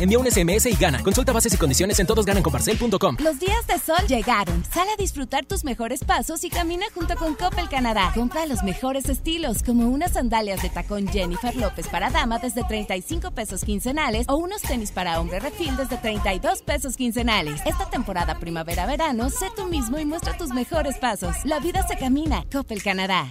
envía un SMS y gana. Consulta bases y condiciones en todosgananconbarcel.com. Los días de sol llegaron. Sale a disfrutar tus mejores pasos y camina junto con Coppel Canadá. Compra los mejores estilos, como unas sandalias de tacón Jennifer López para dama desde 35 pesos quincenales o unos tenis para hombre refil desde 32 pesos quincenales. Esta temporada primavera-verano, sé tú mismo y muestra tus mejores pasos. La vida se camina. Coppel Canadá.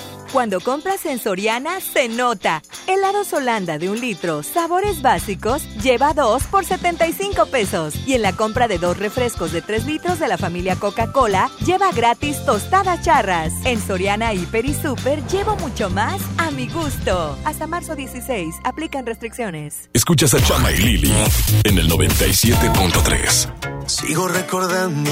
Cuando compras en Soriana, se nota. Helado Holanda de un litro, sabores básicos, lleva dos por 75 pesos. Y en la compra de dos refrescos de 3 litros de la familia Coca-Cola, lleva gratis tostadas charras. En Soriana, Hiper y Super, llevo mucho más a mi gusto. Hasta marzo 16, aplican restricciones. Escuchas a Chama y Lili en el 97.3. Sigo recordando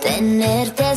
Tenerte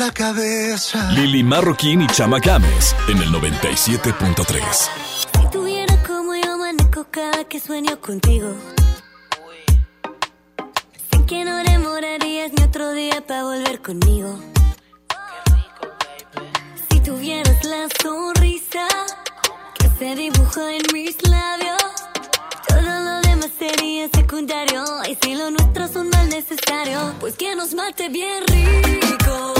La cabeza. Lili Marroquín y Chama Games en el 97.3. Si tuviera como yo manejo cada que sueño contigo. Sé que no demorarías ni otro día para volver conmigo. Si tuvieras la sonrisa que se dibuja en mis labios, todo lo demás sería secundario. Y si lo nuestro es un mal necesario, pues que nos mate bien rico,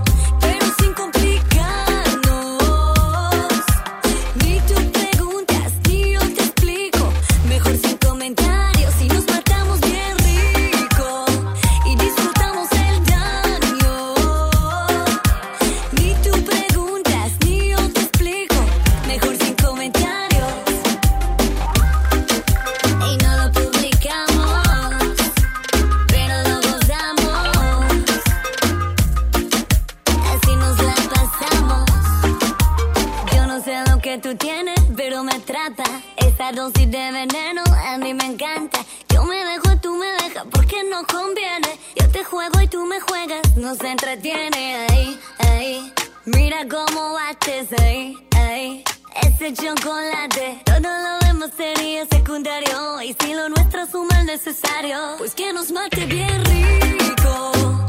dosis de veneno a mí me encanta. Yo me dejo, tú me dejas porque no conviene. Yo te juego y tú me juegas, nos entretiene. Ahí, ahí, mira cómo bates ahí, ahí. Ese chocolate, todo lo demás sería secundario. Y si lo nuestro es un mal necesario, pues que nos mate bien rico,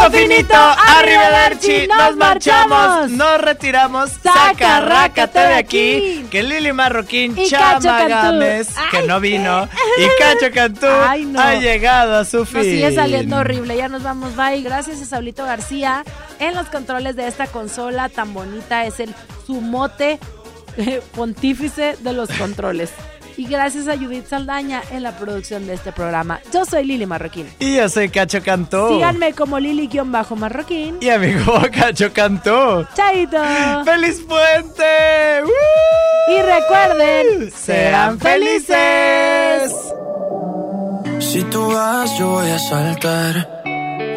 Tuto finito, arrivederci, nos marchamos, nos retiramos, saca, rácate de aquí, que Lili Marroquín, Y Chama. Gámez, que no vino, y Cacho Cantú Ay, no. ha llegado a su Nos fin. sigue saliendo horrible. Ya nos vamos, bye. Gracias a Saulito García en los controles de esta consola tan bonita. Es el sumote pontífice de los controles. Y gracias a Judith Saldaña en la producción de este programa. Yo soy Lili Marroquín. Y yo soy Cacho Cantú. Síganme como Lili-Marroquín. Y amigo Cacho Cantú. Chaito. ¡Feliz puente! Y recuerden, ¡Sean felices! Si tú vas, yo voy a saltar.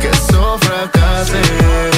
que eso fracase.